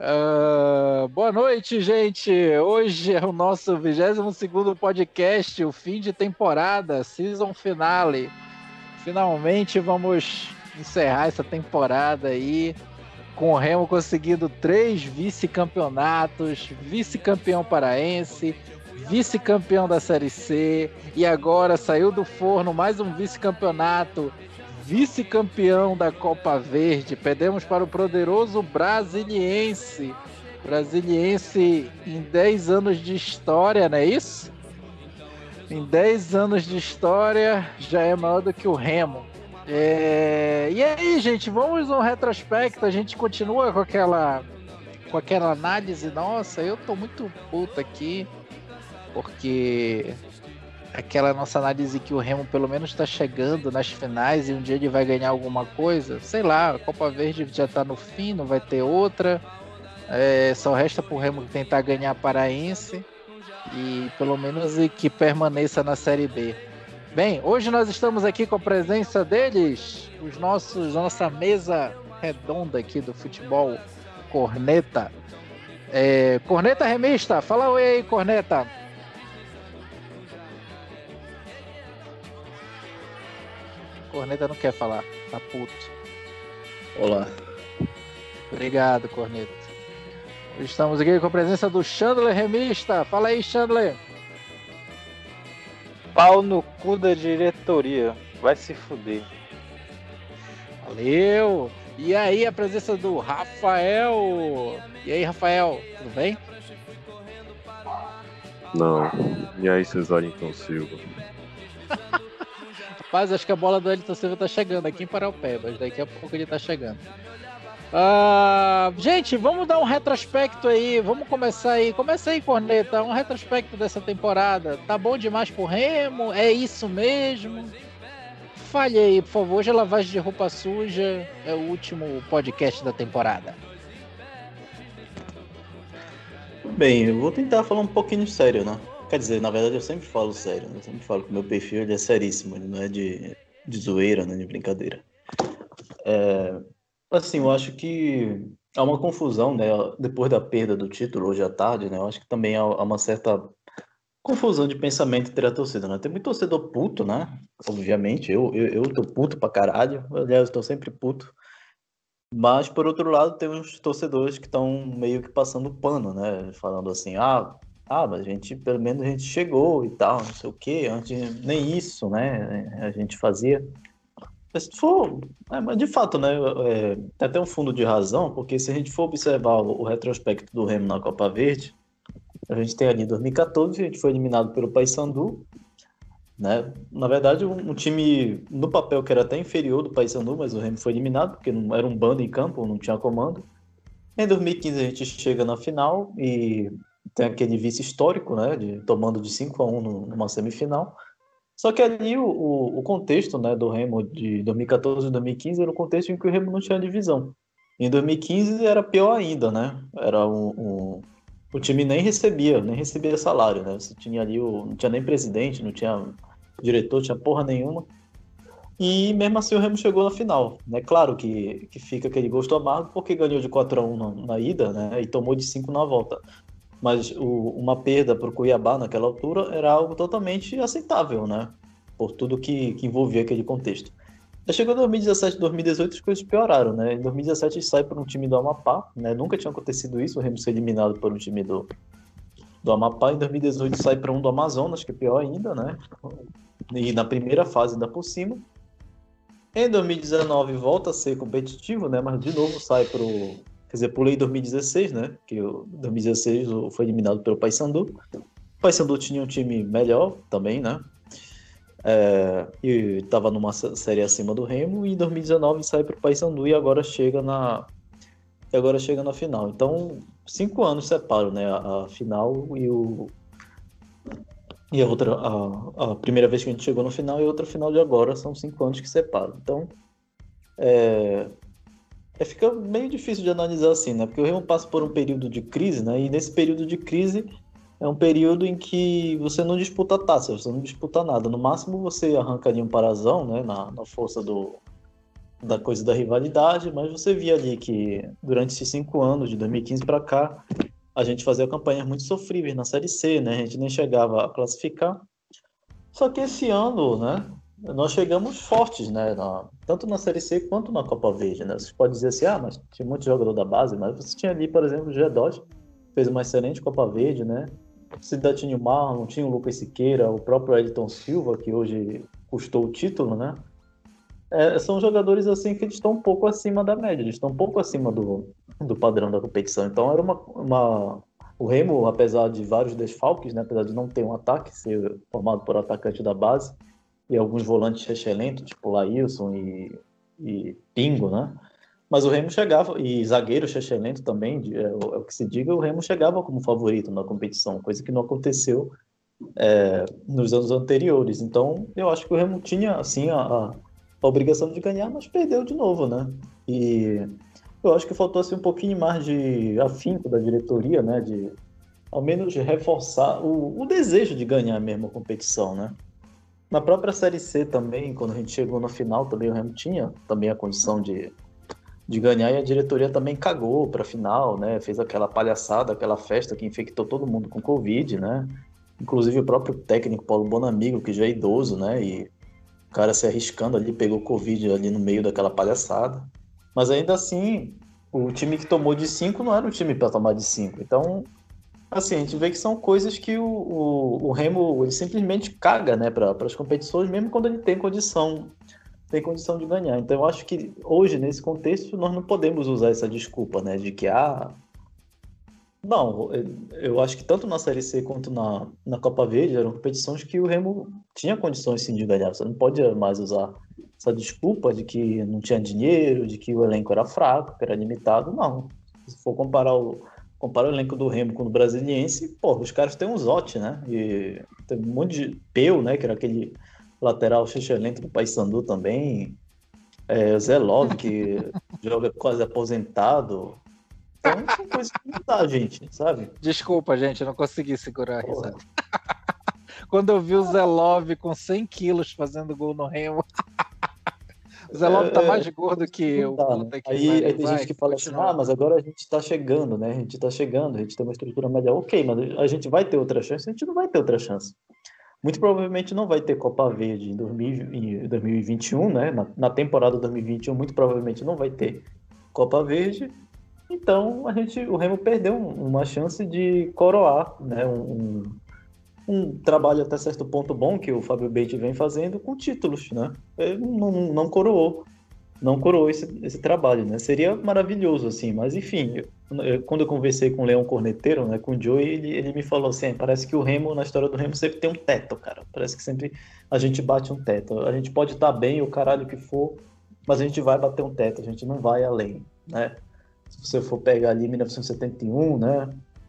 Uh, boa noite, gente. Hoje é o nosso 22 podcast, o fim de temporada, season finale. Finalmente vamos encerrar essa temporada aí com o Remo conseguindo três vice-campeonatos, vice-campeão paraense, vice-campeão da Série C e agora saiu do forno mais um vice-campeonato vice-campeão da Copa Verde. Perdemos para o poderoso Brasiliense. Brasiliense em 10 anos de história, não é isso? Em 10 anos de história já é maior do que o Remo. É... E aí, gente, vamos um retrospecto. A gente continua com aquela com aquela análise. Nossa, eu tô muito puto aqui porque aquela nossa análise que o Remo pelo menos está chegando nas finais e um dia ele vai ganhar alguma coisa. Sei lá, a Copa Verde já está no fim, não vai ter outra. É, só resta para o Remo tentar ganhar a Paraense e pelo menos que permaneça na Série B. Bem, hoje nós estamos aqui com a presença deles, os nossos, nossa mesa redonda aqui do futebol Corneta. É, Corneta Remista, fala oi aí, Corneta. Corneta não quer falar, tá puto. Olá. Obrigado, Corneta. Estamos aqui com a presença do Chandler Remista. Fala aí, Chandler. Pau no cu da diretoria. Vai se fuder. Valeu. E aí, a presença do Rafael. E aí, Rafael, tudo bem? Não. E aí, Cesarinton Silva? Rapaz, acho que a bola do Elton Silva tá chegando aqui em Paraupebas. Daqui a pouco ele tá chegando. Uh, gente, vamos dar um retrospecto aí. Vamos começar aí. Começa aí, Corneta. Um retrospecto dessa temporada. Tá bom demais pro Remo? É isso mesmo? Fale aí, por favor. Hoje é lavagem de roupa suja. É o último podcast da temporada. Bem, eu vou tentar falar um pouquinho sério, né? Quer dizer, na verdade eu sempre falo sério, né? eu sempre falo que meu perfil ele é seríssimo, ele não é de, de zoeira, né, de brincadeira. É, assim, eu acho que há uma confusão, né, depois da perda do título hoje à tarde, né, eu acho que também há, há uma certa confusão de pensamento entre a torcida, né? Tem muito torcedor puto, né? Obviamente, eu, eu, eu tô puto pra caralho, aliás, eu tô sempre puto. Mas, por outro lado, tem uns torcedores que estão meio que passando pano, né? Falando assim, ah, ah, mas a gente, pelo menos a gente chegou e tal, não sei o quê, antes nem isso, né, a gente fazia. Mas se for, é, mas de fato, né, é, tem até um fundo de razão, porque se a gente for observar o, o retrospecto do Remo na Copa Verde, a gente tem ali em 2014, a gente foi eliminado pelo Paysandu, né? Na verdade, um, um, time no papel que era até inferior do Paysandu, mas o Remo foi eliminado porque não era um bando em campo, não tinha comando. Em 2015 a gente chega na final e tem aquele vice histórico, né, de, tomando de 5 a 1 numa semifinal. Só que ali o, o, o, contexto né, do Remo de 2014 e 2015 era o contexto em que o Remo não tinha divisão. Em 2015 era pior ainda, né? Era um, um, o time nem recebia, nem recebia salário, né? Você tinha ali o, não tinha nem presidente, não tinha diretor, tinha porra nenhuma. E mesmo assim o Remo chegou na final. Né? Claro que, que fica aquele gosto amargo porque ganhou de 4 a 1 na, na ida, né? E tomou de 5 na volta mas o, uma perda para o Cuiabá naquela altura era algo totalmente aceitável, né? Por tudo que, que envolvia aquele contexto. Já chegou 2017, 2018, as coisas pioraram, né? Em 2017 sai para um time do Amapá, né? Nunca tinha acontecido isso, o Remo ser eliminado por um time do, do Amapá. Em 2018 sai para um do Amazonas, que é pior ainda, né? E na primeira fase ainda por cima. Em 2019 volta a ser competitivo, né? Mas de novo sai para o Quer dizer, pulei 2016, né? Que o 2016 foi eliminado pelo Paysandu. O Paysandu tinha um time melhor também, né? É, e estava numa série acima do Remo. E em 2019 sai para o Paysandu e agora chega na e agora chega na final. Então, cinco anos separam, né? A, a final e o e a outra a, a, primeira vez que a gente chegou no final e a outra final de agora são cinco anos que separam. Então, é, é, fica meio difícil de analisar assim, né? Porque o Remo passa por um período de crise, né? E nesse período de crise é um período em que você não disputa taça, você não disputa nada. No máximo você arranca ali um parazão, né? Na, na força do, da coisa da rivalidade, mas você via ali que durante esses cinco anos, de 2015 para cá, a gente fazia campanhas muito sofríveis na Série C, né? A gente nem chegava a classificar. Só que esse ano, né? Nós chegamos fortes, né? Na, tanto na Série C quanto na Copa Verde, né? Você pode dizer assim, ah, mas tinha muito jogador da base, mas você tinha ali, por exemplo, o G2, fez uma excelente Copa Verde, né? Ainda tinha o Marlon, tinha o Lucas Siqueira, o próprio Edson Silva, que hoje custou o título, né? É, são jogadores assim que estão um pouco acima da média, eles estão um pouco acima do, do padrão da competição. Então era uma, uma o Remo, apesar de vários desfalques, né, apesar de não ter um ataque, ser formado por atacante da base e alguns volantes excelentes, tipo Laílson e, e Pingo, né? Mas o Remo chegava, e zagueiro excelente também, é, é, o que se diga, o Remo chegava como favorito na competição, coisa que não aconteceu é, nos anos anteriores. Então, eu acho que o Remo tinha, assim, a, a obrigação de ganhar, mas perdeu de novo, né? E eu acho que faltou assim, um pouquinho mais de afinco da diretoria, né? De ao menos reforçar o, o desejo de ganhar mesmo a competição, né? Na própria Série C também, quando a gente chegou no final, também o Remo tinha também a condição de, de ganhar e a diretoria também cagou para a final, né? Fez aquela palhaçada, aquela festa que infectou todo mundo com Covid, né? Inclusive o próprio técnico Paulo Bonamigo, que já é idoso, né? E o cara se arriscando ali, pegou Covid ali no meio daquela palhaçada. Mas ainda assim, o time que tomou de 5 não era o time para tomar de 5. Então, assim, a gente vê que são coisas que o, o, o Remo ele simplesmente caga né, para as competições, mesmo quando ele tem condição tem condição de ganhar. Então eu acho que hoje, nesse contexto, nós não podemos usar essa desculpa, né? De que, ah, não, eu acho que tanto na Série C quanto na, na Copa Verde eram competições que o Remo tinha condições sim de ganhar. Você não pode mais usar essa desculpa de que não tinha dinheiro, de que o elenco era fraco, que era limitado. Não. Se for comparar o, comparar o elenco do Remo com o do Brasiliense, pô, os caras têm um zote, né? E tem um monte de Peu, né? Que era aquele lateral excelente do Paysandu também. É, Zé Love, que joga quase aposentado. Então são coisas que não dá, gente, sabe? Desculpa, gente, eu não consegui segurar a risada. Quando eu vi o Zé Love com 100 quilos fazendo gol no Remo. O Zé Love tá é, mais gordo que o tá, né? Aí, aí tem gente que fala assim, ah, mas agora a gente tá chegando, né? A gente tá chegando, a gente tem uma estrutura média. Ok, mas a gente vai ter outra chance? A gente não vai ter outra chance. Muito provavelmente não vai ter Copa Verde em, 2021, né? Na, na temporada 2021, muito provavelmente não vai ter Copa Verde. Então a gente, o Remo perdeu uma chance de coroar, né, um, um trabalho até certo ponto bom que o Fábio Beite vem fazendo com títulos, né? Ele não, não coroou, não coroou esse, esse trabalho, né? Seria maravilhoso assim, mas enfim, eu, eu, quando eu conversei com o Leão Corneteiro, né, com o Joe, ele, ele me falou assim, parece que o Remo na história do Remo sempre tem um teto, cara. Parece que sempre a gente bate um teto. A gente pode estar bem, o caralho que for, mas a gente vai bater um teto, a gente não vai além, né? Se você for pegar ali 1971, né?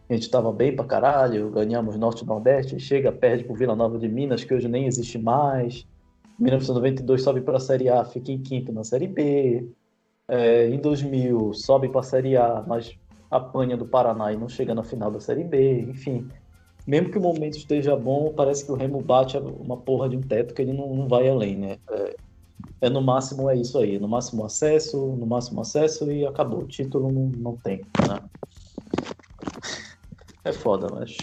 A gente estava bem pra caralho, ganhamos Norte e Nordeste, chega, perde pro Vila Nova de Minas, que hoje nem existe mais. 1992 sobe para Série A, fica em quinto na Série B. É, em 2000 sobe para Série A, mas apanha do Paraná e não chega na final da Série B. Enfim, mesmo que o momento esteja bom, parece que o Remo bate uma porra de um teto que ele não, não vai além, né? É, é no máximo é isso aí, no máximo acesso, no máximo acesso e acabou. O título não, não tem, né? É foda, mas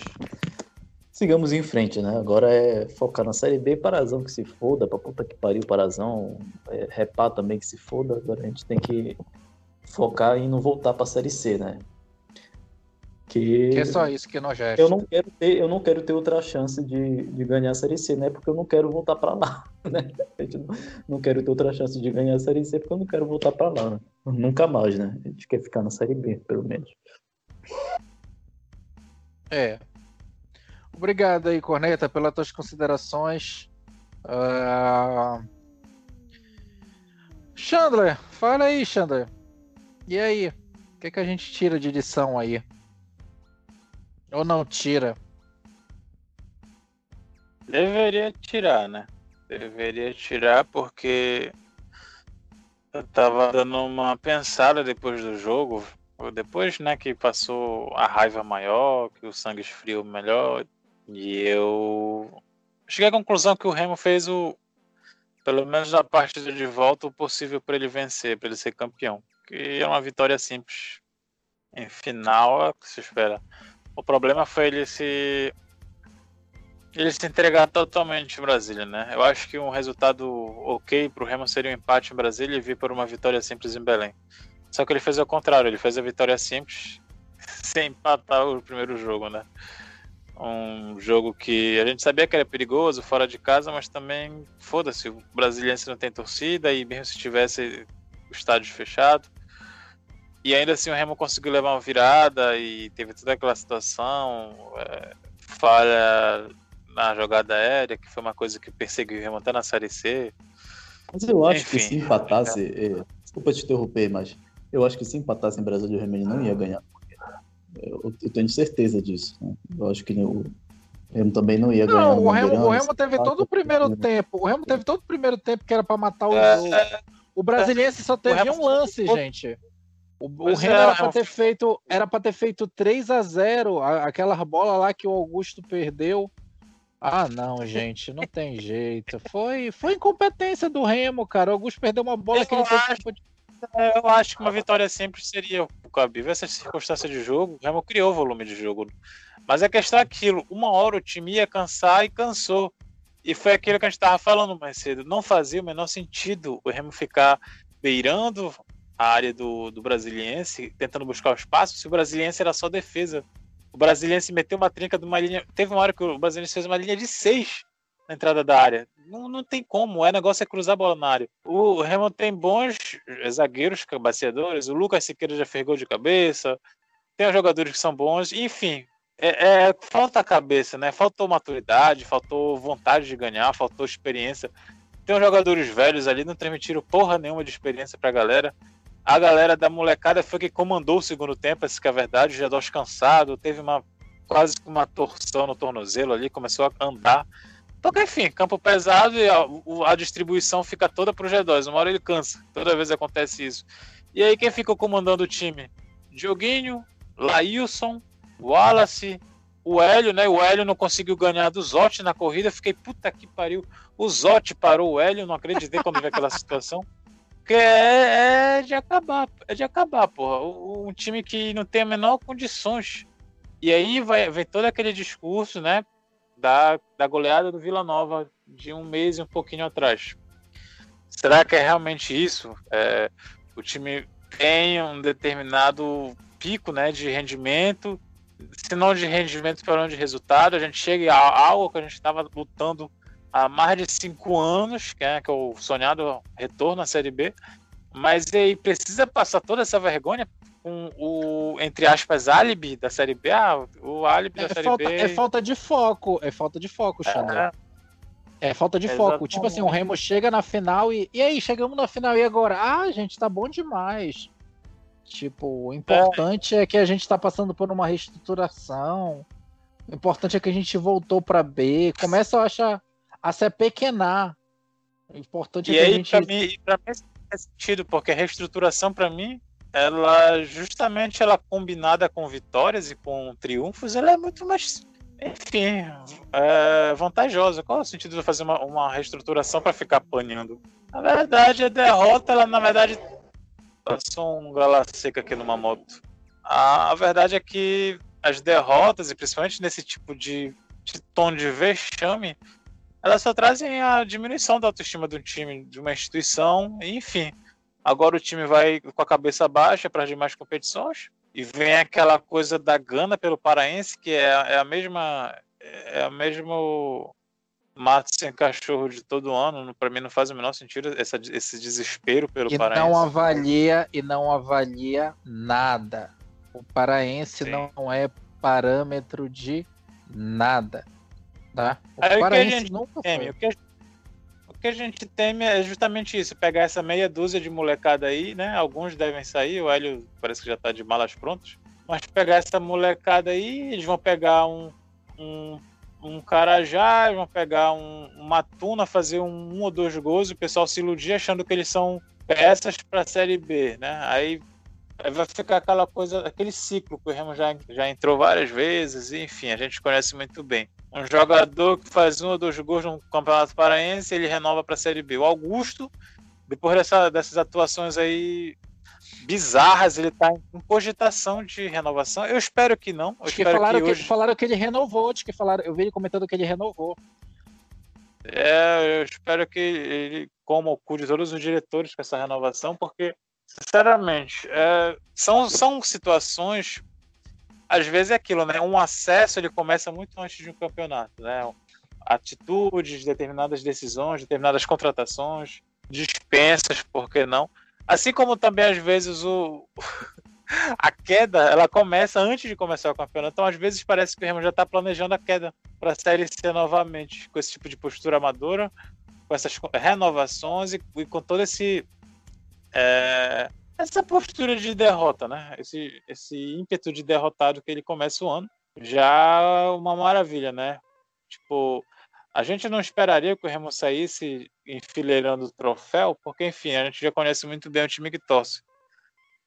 sigamos em frente, né? Agora é focar na Série B, Parazão que se foda, pra puta que pariu Parazão, é, Repá também que se foda, agora a gente tem que focar em não voltar pra Série C, né? Que, que é só isso que nós Eu não quero ter, eu não quero ter outra chance de, de ganhar a Série C, né? Porque eu não quero voltar para lá, né? Não, não quero ter outra chance de ganhar a Série C porque eu não quero voltar para lá. Né? Nunca mais, né? A gente quer ficar na Série B, pelo menos. É. Obrigado aí, Corneta, pelas tuas considerações. Uh... Chandler, fala aí, Chandler. E aí? O que, que a gente tira de edição aí? Ou não tira? Deveria tirar, né? Deveria tirar porque eu tava dando uma pensada depois do jogo, depois, né, que passou a raiva maior, que o sangue esfriou melhor, e eu cheguei à conclusão que o Remo fez o pelo menos na partida de volta, o possível para ele vencer, para ele ser campeão. Que é uma vitória simples. Em final, é o que se espera. O problema foi ele se ele se entregar totalmente em Brasília, né? Eu acho que um resultado ok para o Remo seria um empate em Brasília e vir por uma vitória simples em Belém. Só que ele fez ao contrário, ele fez a vitória simples sem empatar o primeiro jogo, né? Um jogo que a gente sabia que era perigoso fora de casa, mas também foda-se, o brasiliense não tem torcida e mesmo se tivesse o estádio fechado. E ainda assim o Remo conseguiu levar uma virada e teve toda aquela situação, é, falha na jogada aérea, que foi uma coisa que perseguiu remontar na Série C. Mas eu acho Enfim, que se empatasse, é, desculpa te interromper, mas eu acho que se empatasse em Brasil o Remo não ia ganhar. Eu, eu tenho certeza disso. Né? Eu acho que o Remo também não ia ganhar. Não, o Remo, o Remo teve todo o primeiro tempo. O Remo teve todo o primeiro tempo que era para matar o é, jogo. É, o brasiliense só teve um lance, gente. O, o Remo é, era para ter feito, era para ter feito 3 a 0, aquela bola lá que o Augusto perdeu. Ah, não, gente, não tem jeito. Foi, foi incompetência do Remo, cara. O Augusto perdeu uma bola eu que ele acho, fez. É, eu acho que uma vitória sempre seria cabível essa circunstância de jogo. O Remo criou volume de jogo. Mas a questão é aquilo: uma hora o time ia cansar e cansou. E foi aquilo que a gente estava falando mais cedo. Não fazia o menor sentido o Remo ficar beirando a área do, do Brasiliense, tentando buscar o espaço, se o Brasiliense era só defesa. O Brasiliense meteu uma trinca de uma linha. Teve uma hora que o Brasiliense fez uma linha de seis na entrada da área. Não, não tem como. O negócio é cruzar a bola na área. O Remo tem bons zagueiros, cabeceadores. O Lucas Siqueira já fez gol de cabeça. Tem jogadores que são bons. Enfim, é, é, falta cabeça, né? Faltou maturidade, faltou vontade de ganhar, faltou experiência. Tem uns jogadores velhos ali, não transmitiram porra nenhuma de experiência pra galera. A galera da molecada foi que comandou o segundo tempo, essa que é a verdade. O G2 cansado, teve uma quase uma torção no tornozelo ali, começou a andar. Porque, enfim, campo pesado e a, a distribuição fica toda pro G2. Uma hora ele cansa. Toda vez acontece isso. E aí, quem ficou comandando o time? Dioguinho, Laílson, Wallace, o Hélio, né? O Hélio não conseguiu ganhar do Zotti na corrida. Fiquei, puta que pariu. O Zotti parou o Hélio, não acreditei quando vi aquela situação. Porque é, é, de acabar, é de acabar, porra. Um time que não tem a menor condições. E aí vai, vem todo aquele discurso, né? Da, da goleada do Vila Nova de um mês e um pouquinho atrás. Será que é realmente isso? É, o time tem um determinado pico né, de rendimento, se não de rendimento, para de resultado. A gente chega a algo que a gente estava lutando há mais de cinco anos, que é, que é o sonhado retorno à Série B, mas aí precisa passar toda essa vergonha com o, entre aspas, álibi da Série B. Ah, o álibi é da Série falta, B. É falta de foco, é falta de foco, Xandão. É, é falta de Exatamente. foco. Tipo assim, o Remo chega na final e. E aí, chegamos na final e agora? Ah, gente, tá bom demais. Tipo, o importante é, é que a gente tá passando por uma reestruturação. O importante é que a gente voltou para B. Começa a achar a se apequenar. O importante e é que aí, a gente. Pra mim, pra mim faz sentido, porque a reestruturação, para mim, ela justamente ela combinada com vitórias e com triunfos, ela é muito mais, enfim, é vantajosa. Qual é o sentido de fazer uma, uma reestruturação para ficar apanhando? Na verdade, a derrota, ela na verdade passou um gala seca aqui numa moto. A, a verdade é que as derrotas, e principalmente nesse tipo de, de tom de vexame, elas só trazem a diminuição da autoestima do time, de uma instituição, enfim. Agora o time vai com a cabeça baixa para as demais competições e vem aquela coisa da gana pelo paraense, que é, é a mesma é a mesmo mato sem cachorro de todo ano. Para mim não faz o menor sentido essa, esse desespero pelo e paraense. Não avalia e não avalia nada. O paraense Sim. não é parâmetro de nada. Tá? O, Aí, o que a gente teme, o que, o que a gente teme é justamente isso, pegar essa meia dúzia de molecada aí, né? Alguns devem sair, o Hélio parece que já tá de malas prontas, mas pegar essa molecada aí, eles vão pegar um, um, um Carajá, vão pegar um, uma Tuna, fazer um, um ou dois gols, e o pessoal se iludir achando que eles são peças para a Série B, né? Aí Aí vai ficar aquela coisa, aquele ciclo que o Remo já, já entrou várias vezes, e, enfim, a gente conhece muito bem. Um jogador que faz um ou dois gols no Campeonato Paraense, ele renova para a Série B. O Augusto, depois dessa, dessas atuações aí bizarras, ele está em cogitação de renovação. Eu espero que não. Eu que falaram que, hoje... que, falaram que ele renovou, que falaram, eu vi ele comentando que ele renovou. É, eu espero que ele coma o cu de todos os diretores com essa renovação, porque Sinceramente, é, são, são situações. Às vezes é aquilo, né? Um acesso ele começa muito antes de um campeonato, né? Atitudes, determinadas decisões, determinadas contratações, dispensas, por que não? Assim como também às vezes o a queda ela começa antes de começar o campeonato. Então, às vezes, parece que o Remo já está planejando a queda para a Série C novamente, com esse tipo de postura amadora, com essas renovações e, e com todo esse é, essa postura de derrota, né? Esse, esse ímpeto de derrotado que ele começa o ano, já é uma maravilha, né? Tipo, a gente não esperaria que o Remo saísse enfileirando o troféu, porque, enfim, a gente já conhece muito bem o time que torce.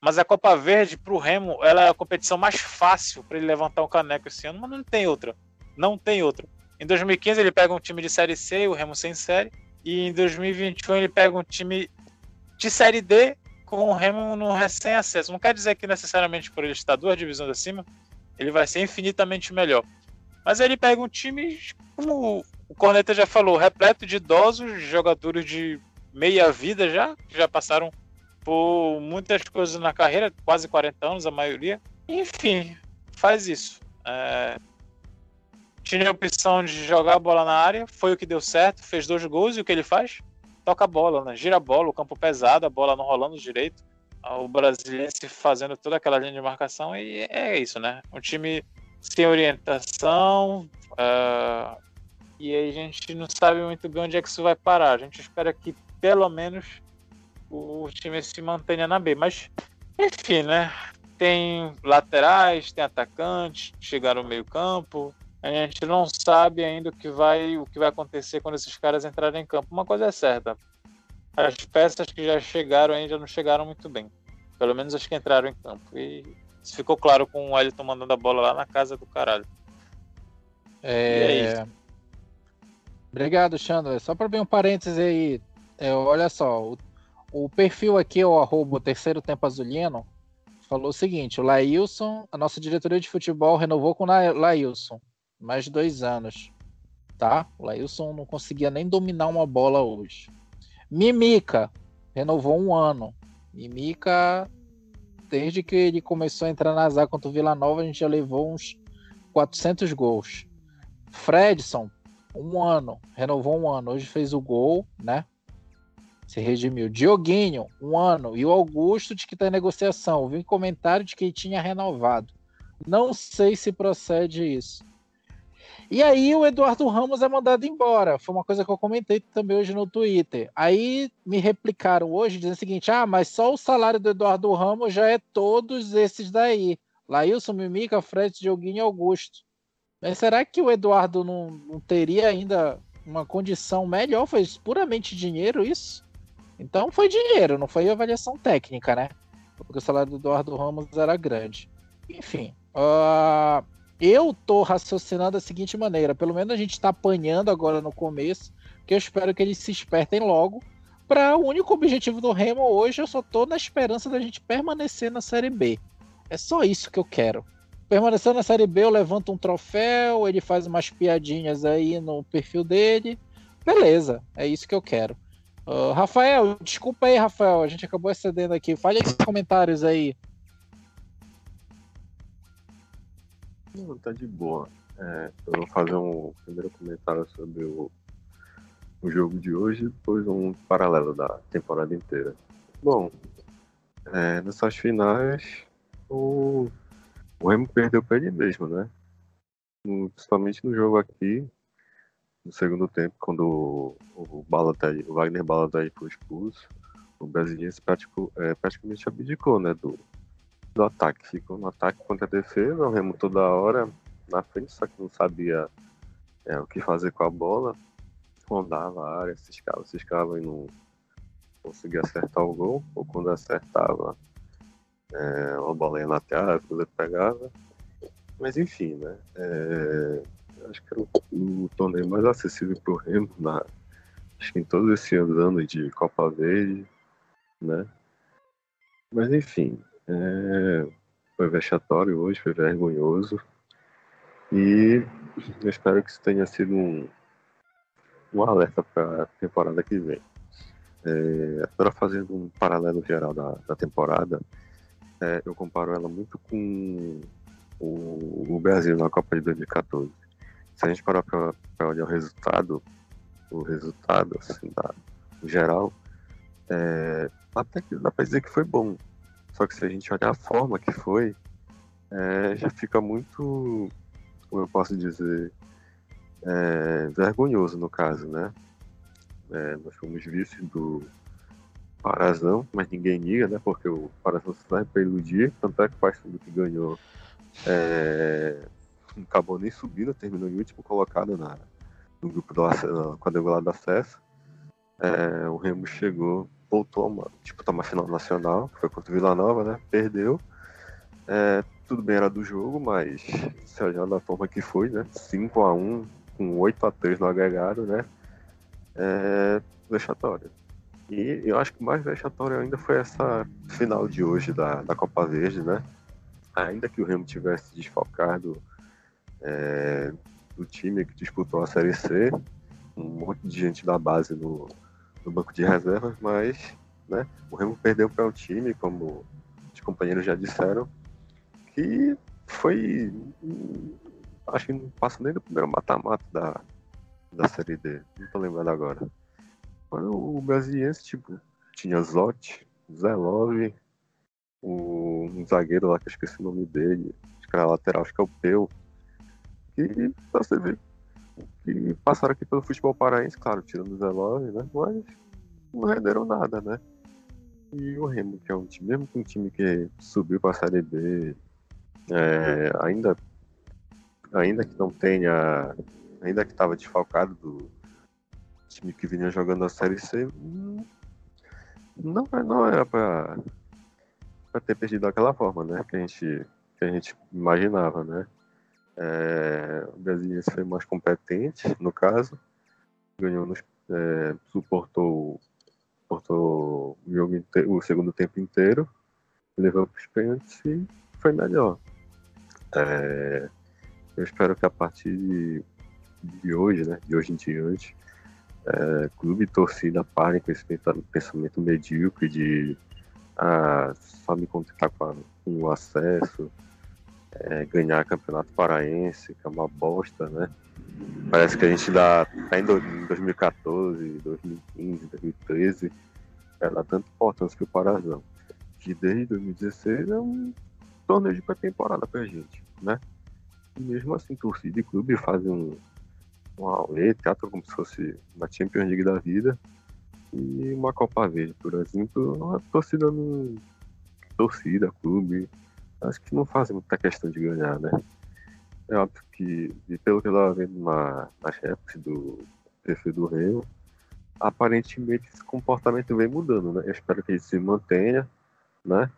Mas a Copa Verde, para o Remo, ela é a competição mais fácil para ele levantar um caneco esse ano, mas não tem outra. Não tem outra. Em 2015 ele pega um time de Série C, o Remo sem série, e em 2021 ele pega um time de Série D com o Remo no recém-acesso. Não quer dizer que necessariamente por ele estar duas divisões acima, ele vai ser infinitamente melhor. Mas ele pega um time, como o Corneta já falou, repleto de idosos, jogadores de meia vida já, que já passaram por muitas coisas na carreira, quase 40 anos a maioria. Enfim, faz isso. É... Tinha a opção de jogar a bola na área, foi o que deu certo, fez dois gols e o que ele faz? Toca a bola, né? Gira a bola, o campo pesado, a bola não rolando direito. O brasileiro fazendo toda aquela linha de marcação e é isso, né? Um time sem orientação uh, e a gente não sabe muito bem onde é que isso vai parar. A gente espera que pelo menos o time se mantenha na B. Mas, enfim, né? Tem laterais, tem atacantes, chegaram no meio campo, a gente não sabe ainda o que vai o que vai acontecer quando esses caras entrarem em campo. Uma coisa é certa, as peças que já chegaram ainda não chegaram muito bem. Pelo menos as que entraram em campo. E isso ficou claro com o Wellington mandando a bola lá na casa do caralho. É... é Obrigado, Chandra. Só para abrir um parênteses aí, é, olha só, o, o, perfil aqui, o arroba terceiro tempo azulino, falou o seguinte: o Laílson, a nossa diretoria de futebol renovou com o Laílson mais dois anos. Tá? O Lailson não conseguia nem dominar uma bola hoje. Mimica renovou um ano. Mimica, desde que ele começou a entrar na zaga contra o Vila Nova, a gente já levou uns 400 gols. Fredson, um ano, renovou um ano. Hoje fez o gol, né? Se redimiu. Dioguinho, um ano. E o Augusto, de que está em negociação. Vi um comentário de que ele tinha renovado. Não sei se procede isso. E aí o Eduardo Ramos é mandado embora. Foi uma coisa que eu comentei também hoje no Twitter. Aí me replicaram hoje dizendo o seguinte: ah, mas só o salário do Eduardo Ramos já é todos esses daí. Laílson, Mimica, Fred, Dioguinho e Augusto. Mas será que o Eduardo não, não teria ainda uma condição melhor? Foi puramente dinheiro isso? Então foi dinheiro, não foi avaliação técnica, né? Porque o salário do Eduardo Ramos era grande. Enfim. Uh, eu tô raciocinando da seguinte maneira: pelo menos a gente está apanhando agora no começo, que eu espero que eles se espertem logo. Para o único objetivo do Remo hoje, eu só tô na esperança da gente permanecer na Série B. É só isso que eu quero. Permanecer na Série B, eu levanto um troféu, ele faz umas piadinhas aí no perfil dele. Beleza, é isso que eu quero. Uh, Rafael, desculpa aí, Rafael, a gente acabou excedendo aqui. Fale aí comentários aí. Não, tá de boa. É, eu vou fazer um primeiro comentário sobre o, o jogo de hoje depois um paralelo da temporada inteira. Bom, é, nessas finais, o, o Remo perdeu pra ele mesmo, né? No, principalmente no jogo aqui, no segundo tempo, quando o, o, Balotelli, o Wagner Balotelli foi expulso, o brasileiro é, praticamente abdicou, né, do, do ataque. Ficou no ataque contra a defesa, o Remo toda hora na frente, só que não sabia é, o que fazer com a bola. Rondava a área, ciscava, ciscava e não conseguia acertar o gol. Ou quando acertava, é, uma bolinha na teatro, o goleiro pegava. Mas enfim, né? É, acho que era o, o torneio mais acessível para o Remo, na, acho que em todos esses anos de Copa Verde, né? Mas enfim, é, foi vexatório hoje, foi vergonhoso. E eu espero que isso tenha sido um, um alerta para a temporada que vem. É, agora fazendo um paralelo geral da, da temporada, é, eu comparo ela muito com o, o, Brasil na Copa de 2014. Se a gente parar para olhar o resultado, o resultado assim, da, geral, é, até que dá para dizer que foi bom. Só que se a gente olhar a forma que foi, é, já fica muito, como eu posso dizer, é, vergonhoso no caso, né? É, nós fomos vice do Parazão, mas ninguém liga, né? Porque o Parazão se vai para iludir, tanto é que o tudo que ganhou é, não acabou nem subindo, terminou em último colocado na, no grupo do acesso, quadrangular do acesso. É, o Remo chegou, voltou a uma, disputar uma final nacional, foi contra o Vila Nova, né? Perdeu. É, tudo bem, era do jogo, mas se olhar da forma que foi, né? 5 a 1 com 8 a 3 no agregado, né? É vexatório. E eu acho que mais vexatório ainda foi essa final de hoje da, da Copa Verde, né? Ainda que o Remo tivesse desfalcado é, do time que disputou a Série C, um monte de gente da base no, no banco de reservas, mas né, o Remo perdeu para um time, como os companheiros já disseram, que foi acho que não passa nem do primeiro mata-mata da, da Série D. Não tô lembrando agora. Mas o brasiliense, tipo, tinha Zotti, Zé Love, o, um zagueiro lá que eu esqueci o nome dele, acho que era lateral, acho que é o Peu. Que pra você ver que passaram aqui pelo futebol paraense, claro, tirando o Zé Love, né? Mas não renderam nada, né? E o Remo, que é um time, mesmo que um time que subiu para a Série B, é, ainda ainda que não tenha, ainda que estava desfalcado do time que vinha jogando a Série C, não, não era para ter perdido daquela forma, né? Que a gente, que a gente imaginava, né? É, o Brasiliense foi mais competente, no caso, ganhou, nos, é, suportou, suportou o, jogo inteiro, o segundo tempo inteiro, levou para os pênaltis e foi melhor. É, eu espero que a partir de, de hoje, né, de hoje em diante, é, clube e torcida parem com esse pensamento medíocre de ah, só me contentar com, com o acesso, é, ganhar campeonato paraense, que é uma bosta, né? Parece que a gente dá, tá em 2014, 2015, 2013, é, dá tanta importância que o Parazão, que desde 2016 é um torneio de pré-temporada pra gente, né? E mesmo assim, torcida e clube fazem um, um aulê, teatro como se fosse uma Champions League da vida e uma Copa Verde, por exemplo, a torcida não. Torcida, clube, acho que não fazem muita questão de ganhar, né? É óbvio que, e pelo que eu estava vendo na, nas reps do perfil do Rio, aparentemente esse comportamento vem mudando, né? Eu espero que ele se mantenha, né?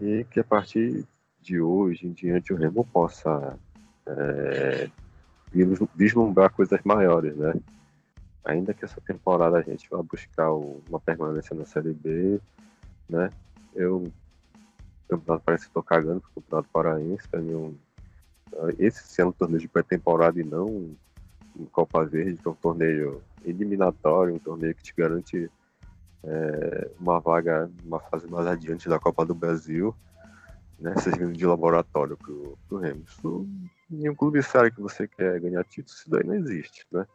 E que a partir de hoje em diante o Remo possa é, vislumbrar coisas maiores, né? Ainda que essa temporada a gente vá buscar uma permanência na Série B, né? Eu, campeonato parece que estou cagando para o campeonato paraense, para mim um, esse sendo um torneio de pré-temporada e não Copa Verde, que é um torneio eliminatório, um torneio que te garante é, uma vaga, uma fase mais adiante da Copa do Brasil né, servindo de laboratório pro, pro Remo. Isso, em um clube sério que você quer ganhar título, isso daí não existe, né?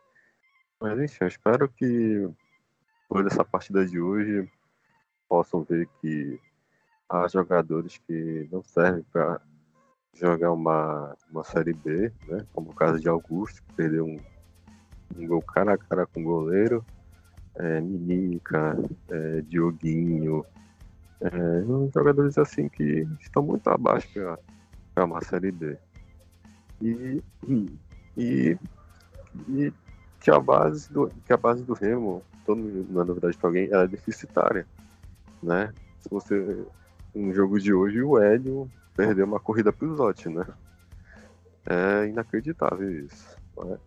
Mas enfim, eu espero que depois dessa partida de hoje possam ver que há jogadores que não servem para jogar uma, uma Série B, né? Como o caso de Augusto, que perdeu um, um gol cara a cara com o goleiro. É, é, Dioguinho, é, jogadores assim que estão muito abaixo para uma Série B. E, e, e que a base do, que a base do Remo, todo na novidade para alguém, ela é deficitária. Né? Se você um jogo de hoje o Hélio perdeu uma corrida pro Zotti, né? É inacreditável isso. Né?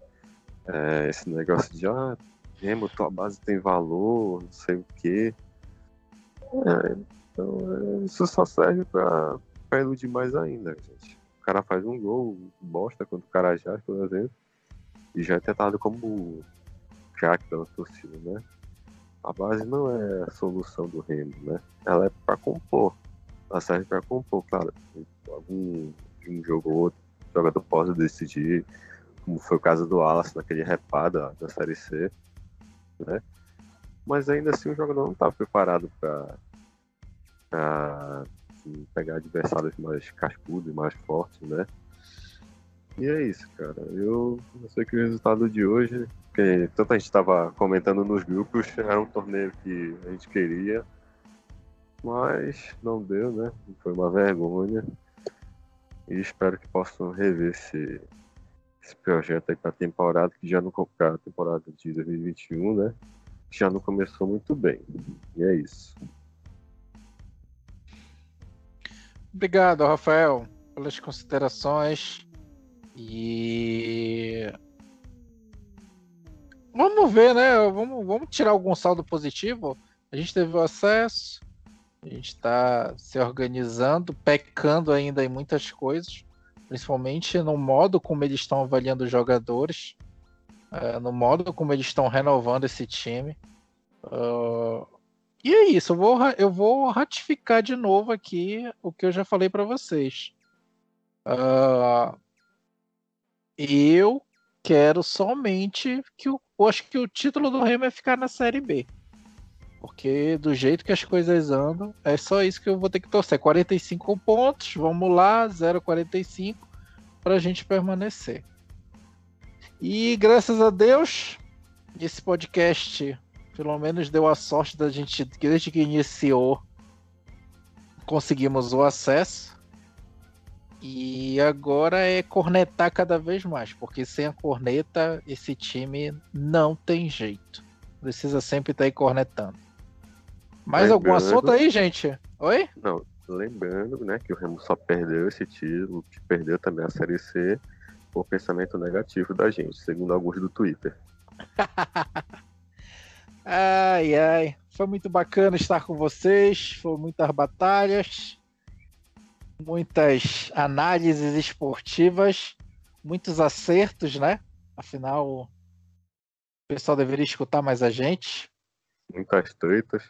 É, esse negócio de ah, Remo, tua base tem valor, não sei o quê. É, então é, isso só serve pra, pra iludir mais ainda, gente. O cara faz um gol, bosta contra o Carajás, por exemplo, e já é tentado como craque pela torcida, né? A base não é a solução do Remo, né? Ela é para compor. Ela serve para compor, claro. Algum um jogo ou outro, o jogador pode decidir, como foi o caso do Wallace naquele repada da Série C, né? Mas ainda assim o jogador não estava preparado para assim, pegar adversários mais cascudos e mais fortes, né? E é isso, cara. Eu, eu sei que o resultado de hoje porque tanta gente estava comentando nos grupos, era um torneio que a gente queria, mas não deu, né? Foi uma vergonha. E espero que possam rever esse, esse projeto aí para a temporada, que já não a temporada de 2021, né? Já não começou muito bem. E é isso. Obrigado, Rafael, pelas considerações. E Vamos ver, né? Vamos, vamos tirar algum saldo positivo. A gente teve o acesso, a gente está se organizando, pecando ainda em muitas coisas, principalmente no modo como eles estão avaliando os jogadores, uh, no modo como eles estão renovando esse time. Uh, e é isso, eu vou, eu vou ratificar de novo aqui o que eu já falei para vocês. Uh, eu quero somente que o. Acho que o título do Remo é ficar na Série B. Porque do jeito que as coisas andam, é só isso que eu vou ter que torcer. 45 pontos, vamos lá, 0,45 para a gente permanecer. E graças a Deus, esse podcast pelo menos deu a sorte da gente, desde que iniciou, conseguimos o acesso. E agora é cornetar cada vez mais, porque sem a corneta esse time não tem jeito. Precisa sempre estar tá aí cornetando. Mais lembrando, algum assunto aí, gente? Oi? Não, lembrando, né, que o Remo só perdeu esse título, que perdeu também a Série C por pensamento negativo da gente, segundo alguns do Twitter. ai, ai. Foi muito bacana estar com vocês, foram muitas batalhas muitas análises esportivas, muitos acertos, né? Afinal, o pessoal deveria escutar mais a gente. Muitas tretas.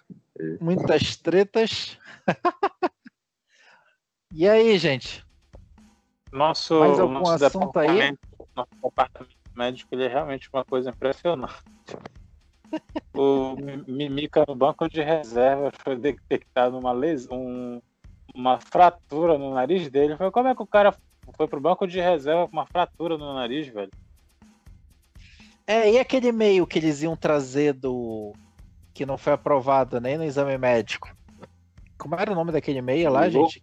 Muitas tretas. e aí, gente? Nosso, mais algum nosso assunto aí? Nosso departamento médico ele é realmente uma coisa impressionante. o Mimica no banco de reserva foi detectado uma lesão, um, uma fratura no nariz dele. Foi como é que o cara foi pro banco de reserva com uma fratura no nariz, velho? É, e aquele meio que eles iam trazer do. Que não foi aprovado nem no exame médico? Como era o nome daquele meia lá, gente?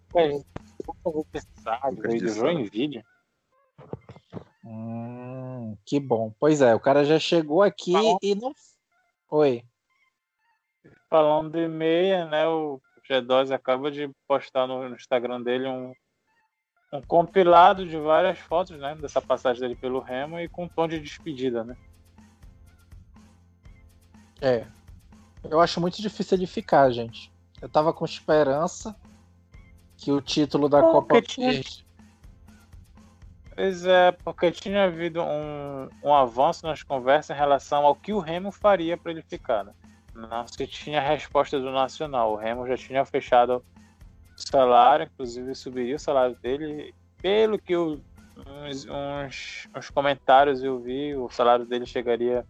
do Joinville. Hum, que bom. Pois é, o cara já chegou aqui e não. Oi. Falando de meia, né? O G2 acaba de postar no Instagram dele um, um compilado de várias fotos, né, dessa passagem dele pelo Remo e com tom de despedida, né? É. Eu acho muito difícil ele ficar, gente. Eu tava com esperança que o título da Copa tinha... Pois é, porque tinha havido um, um avanço nas conversas em relação ao que o Remo faria para ele ficar, né? não se tinha resposta do Nacional. O Remo já tinha fechado o salário, inclusive subiria o salário dele. Pelo que eu, uns, uns, uns, comentários eu vi, o salário dele chegaria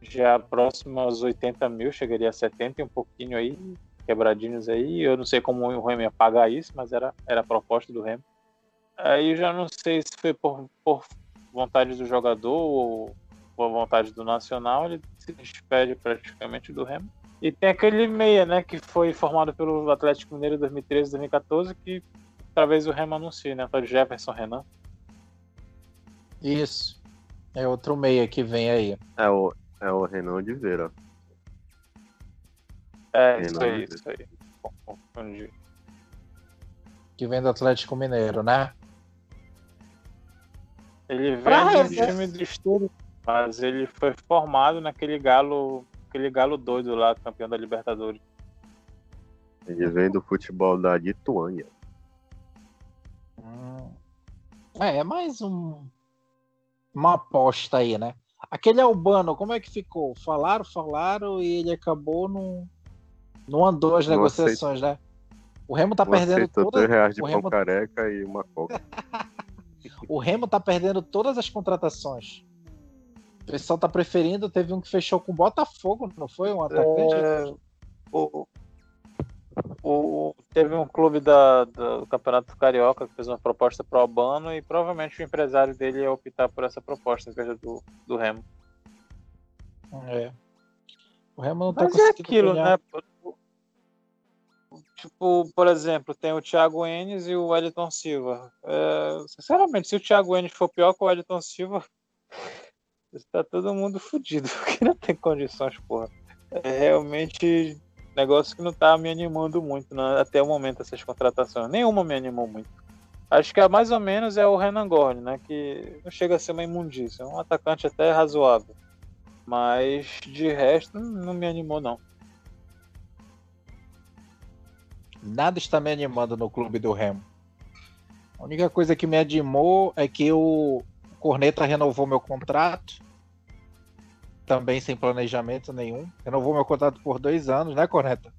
já próximo aos 80 mil, chegaria a 70 e um pouquinho aí, quebradinhos aí. Eu não sei como o Remo ia pagar isso, mas era, era a proposta do Remo. Aí eu já não sei se foi por, por vontade do jogador ou por vontade do Nacional, ele se despede praticamente do Remo. E tem aquele meia, né, que foi formado pelo Atlético Mineiro em 2013 2014, que talvez o Remo anuncie, né? Foi Jefferson Renan. Isso. É outro meia que vem aí. É o, é o Renan Oliveira. É, Renan isso aí, isso aí. Confundi. que vem do Atlético Mineiro, né? Ele vem um reserva. time de estudo, mas ele foi formado naquele galo, aquele galo doido lá, campeão da Libertadores. Ele vem do futebol da Lituânia. Hum. É, é mais um uma aposta aí, né? Aquele Albano, como é que ficou? Falaram, falaram e ele acabou não não andou as Não negociações, né? O Remo tá Não perdendo todas, 3 reais de o pão Remo- careca e uma coca. o Remo tá perdendo todas as contratações. O pessoal tá preferindo, teve um que fechou com o Botafogo, não foi? Um atacante? É, o, o- teve um clube da, da- do Campeonato Carioca que fez uma proposta pro Albano e provavelmente o empresário dele ia optar por essa proposta em vez do, do Remo. É. O Remo não tá Mas é aquilo, ganhar. né? Tipo, por exemplo, tem o Thiago Enes e o Wellington Silva. É, sinceramente, se o Thiago Enes for pior que o Wellington Silva, está todo mundo fudido, porque não tem condições, porra. É realmente negócio que não tá me animando muito né, até o momento essas contratações. Nenhuma me animou muito. Acho que a mais ou menos é o Renan Gorne, né? Que não chega a ser uma imundícia. É um atacante até razoável. Mas de resto, não me animou, não. Nada está me animando no clube do Remo. A única coisa que me animou é que o Corneta renovou meu contrato. Também sem planejamento nenhum. Renovou meu contrato por dois anos, né, Corneta?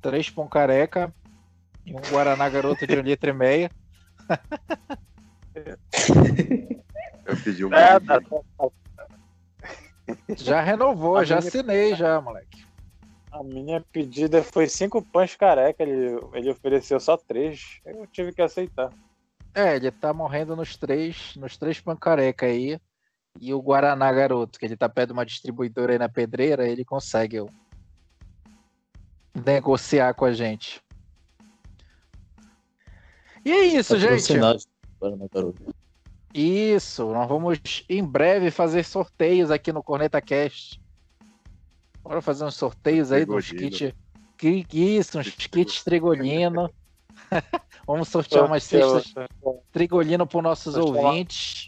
Três pão careca e um Guaraná garoto de um litro e meio. Eu pedi um É, tá- Já renovou, A já minha- assinei já, moleque. A minha pedida foi cinco pães careca, ele, ele ofereceu só três. Eu tive que aceitar. É, ele tá morrendo nos três, nos três pão careca aí. E o Guaraná garoto, que ele tá perto de uma distribuidora aí na pedreira, ele consegue ó, negociar com a gente. E é isso, gente. Para na garoto. Isso, nós vamos em breve fazer sorteios aqui no Corneta Cast. Bora fazer uns sorteios aí dos kits. Que, isso, uns kits trigolino. vamos sortear umas cestas trigolino para nossos ouvintes.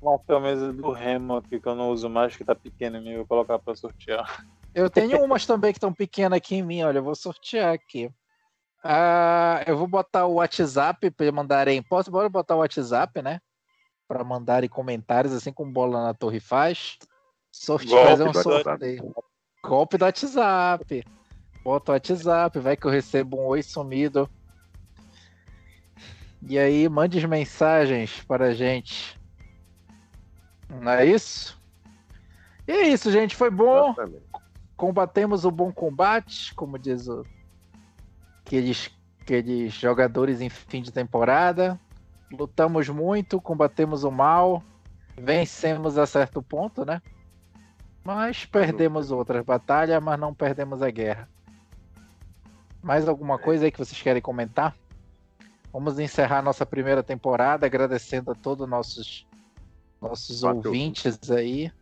Uma camisa do Remo aqui que eu não uso mais, que tá pequena em mim, vou colocar pra sortear. Eu tenho umas também que estão pequenas aqui em mim, olha, eu vou sortear aqui. Ah, eu vou botar o WhatsApp para mandarem. Posso bora botar o WhatsApp, né? Para mandarem comentários, assim como bola na torre faz. Sorte Golpe fazer um WhatsApp. sorteio. Golpe do WhatsApp. Bota o WhatsApp, vai que eu recebo um oi sumido. E aí, mande as mensagens para a gente. Não é isso? E é isso, gente. Foi bom Exatamente. combatemos o bom combate, como diz o, aqueles, aqueles jogadores em fim de temporada. Lutamos muito, combatemos o mal, vencemos a certo ponto, né? Mas perdemos outras batalhas, mas não perdemos a guerra. Mais alguma coisa aí que vocês querem comentar? Vamos encerrar nossa primeira temporada agradecendo a todos nossos nossos Quatro ouvintes aí.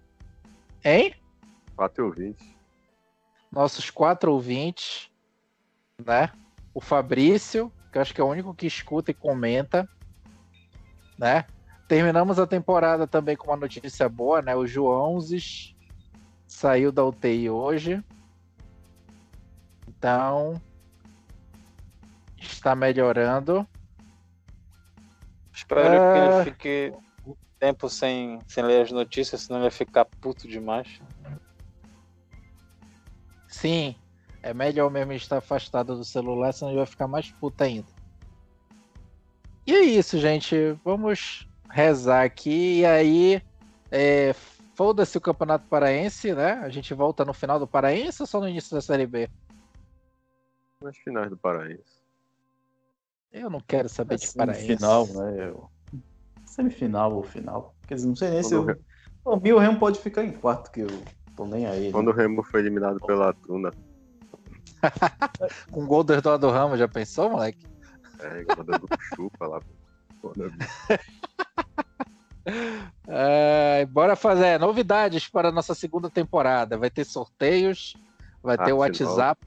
Hein? 4 ouvintes. nossos quatro ouvintes, né? O Fabrício, que eu acho que é o único que escuta e comenta, né? Terminamos a temporada também com uma notícia boa, né? O Joãozes saiu da UTI hoje. Então, está melhorando. Espero Ah. que ele fique um tempo sem, sem ler as notícias, senão ele vai ficar puto demais. Sim, é melhor mesmo estar afastado do celular, senão ele vai ficar mais puta ainda. E é isso, gente. Vamos rezar aqui. E aí, é, foda-se o Campeonato Paraense, né? A gente volta no final do Paraense ou só no início da Série B? Nas finais do Paraense. Eu não quero saber de Paraense. Semifinal, né? eu- Semifinal ou final. Quer dizer, não sei nem se Quando eu. Pra mim, o Remo pode ficar em quarto, que eu tô nem aí. né? Quando o Remo foi eliminado pela Tuna, Com gol do Eduardo Ramos, já pensou, moleque? é, mandando chupa lá. Foda. É, bora fazer novidades para a nossa segunda temporada. Vai ter sorteios, vai ter o Arte WhatsApp,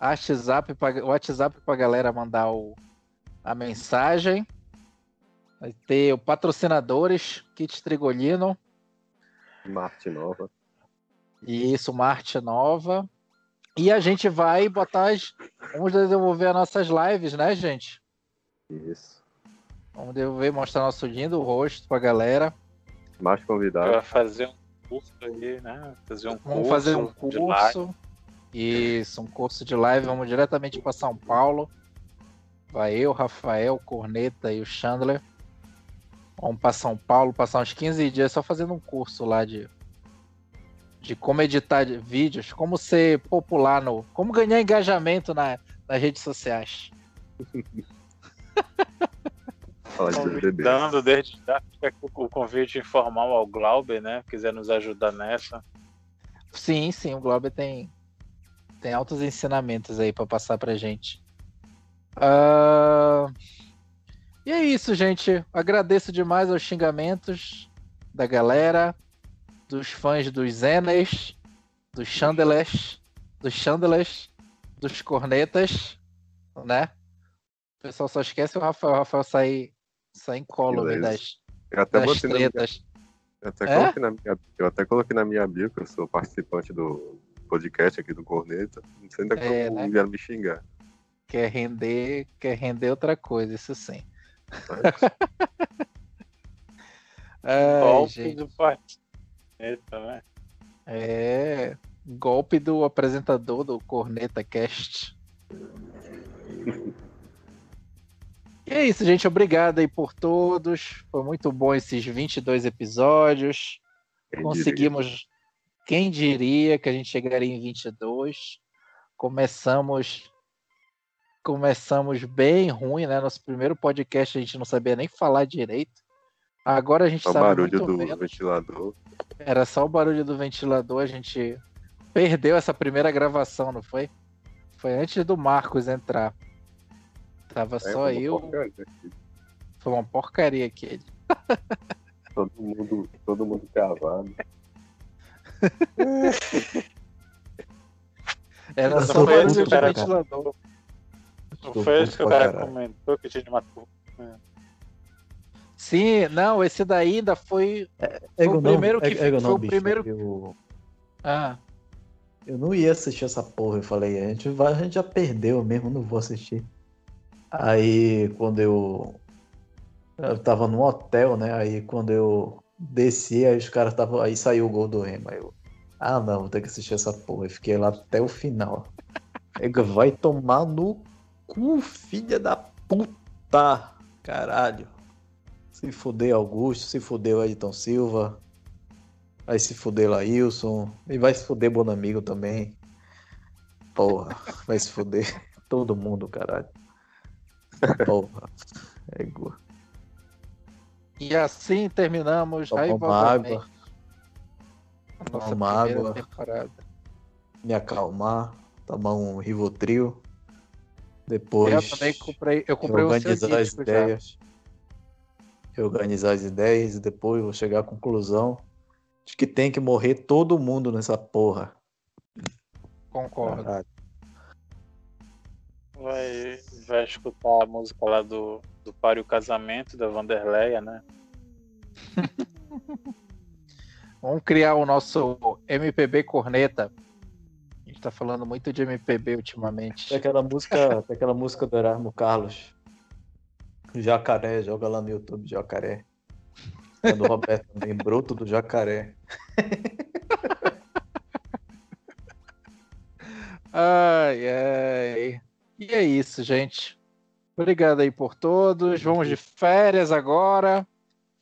WhatsApp WhatsApp pra galera mandar o, a mensagem. Vai ter o patrocinadores, Kit Trigolino. Marte Nova. Isso, Marte Nova. E a gente vai botar as. Vamos desenvolver as nossas lives, né, gente? Isso. Vamos desenvolver, mostrar nosso lindo rosto pra galera. Mais convidados. Vai fazer um curso aí, né? Fazer um Vamos curso fazer um de live. curso. Isso, um curso de live. Vamos diretamente para São Paulo. Vai eu, Rafael, Corneta e o Chandler. Vamos para São Paulo, passar uns 15 dias só fazendo um curso lá de de como editar de- vídeos, como ser popular no, como ganhar engajamento na, nas redes sociais. Convidando desde já o convite informal ao Glauber, né? Quiser nos ajudar nessa. Sim, sim, o Glauber tem tem altos ensinamentos aí para passar pra gente. Ah, E é isso, gente. Agradeço demais aos xingamentos da galera, dos fãs dos Zenas, dos Chandelers, dos Chandelers, dos Cornetas, né? O pessoal só esquece o Rafael. O Rafael sai, sai incólume Beleza. das, Eu até, das tretas. eu, até É? coloquei na minha, eu até coloquei na minha bio que eu sou participante do podcast aqui do Corneta. Não sei ainda É, como né? me xingar. Quer render, quer render outra coisa, isso sim. Ai, Golpe gente. do partido. né? É. Golpe do apresentador do Corneta Cast. E é isso, gente. Obrigado aí por todos. Foi muito bom esses 22 episódios. quem diria? Conseguimos. Quem diria que a gente chegaria em 22? Começamos. Começamos bem ruim, né? Nosso primeiro podcast a gente não sabia nem falar direito. Agora a gente Só o sabe barulho muito do menos. ventilador. Era só o barulho do ventilador, a gente perdeu essa primeira gravação, não foi? Foi antes do Marcos entrar. Tava É só eu. Foi uma porcaria aquele. Todo mundo, todo mundo cavado. Era só o barulho do ventilador. Não foi que o cara caralho. comentou que tinha de matar. Sim, não, esse daí ainda foi. É, o primeiro que- é, é, foi não, o bicho, primeiro- Eu, Ah, eu não ia assistir essa porra. Eu falei, a gente, vai, a gente já perdeu mesmo, não vou assistir. Aí quando eu. Eu tava num hotel, né? Aí quando eu desci, aí os caras estavam. Aí saiu o gol do Remo. Aí eu. Ah não, vou ter que assistir essa porra. Eu fiquei lá até o final. Vai tomar no cu, filha da puta! Caralho. Se fuder Augusto, se fuder o Edson Silva. Vai se fuder Laílson. E vai se fuder Bonamigo também. Porra, vai se fuder todo mundo, caralho. Porra. É igual. e assim terminamos Tomar raivosamente nossa primeira água. temporada. me acalmar, tomar um Rivotril. Eu Depois também comprei, eu comprei organizar as científico já. ideias. Organizar as ideias e depois vou chegar à conclusão de que tem que morrer todo mundo nessa porra. Concordo. Caralho. Vai, vai escutar a música lá do, do Pare o Casamento, da Vanderleia, né? Vamos criar o nosso MPB Corneta. Tá falando muito de MPB ultimamente. Tem aquela música, tem aquela música do Erasmo Carlos. Jacaré, joga lá no YouTube, Jacaré. É do Roberto também, Broto do Jacaré. Ai, ai. E é isso, gente. Obrigado aí por todos. Vamos de férias agora.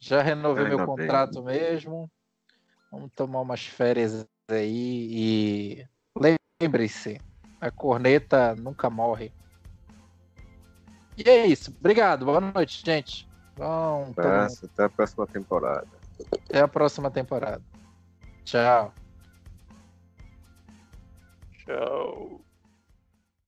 Já renovei meu bem. contrato mesmo. Vamos tomar umas férias aí e lembre-se, a corneta nunca morre. E é isso. Obrigado. Boa noite, gente. Abraço, até a próxima temporada. Até a próxima temporada. Tchau. Tchau.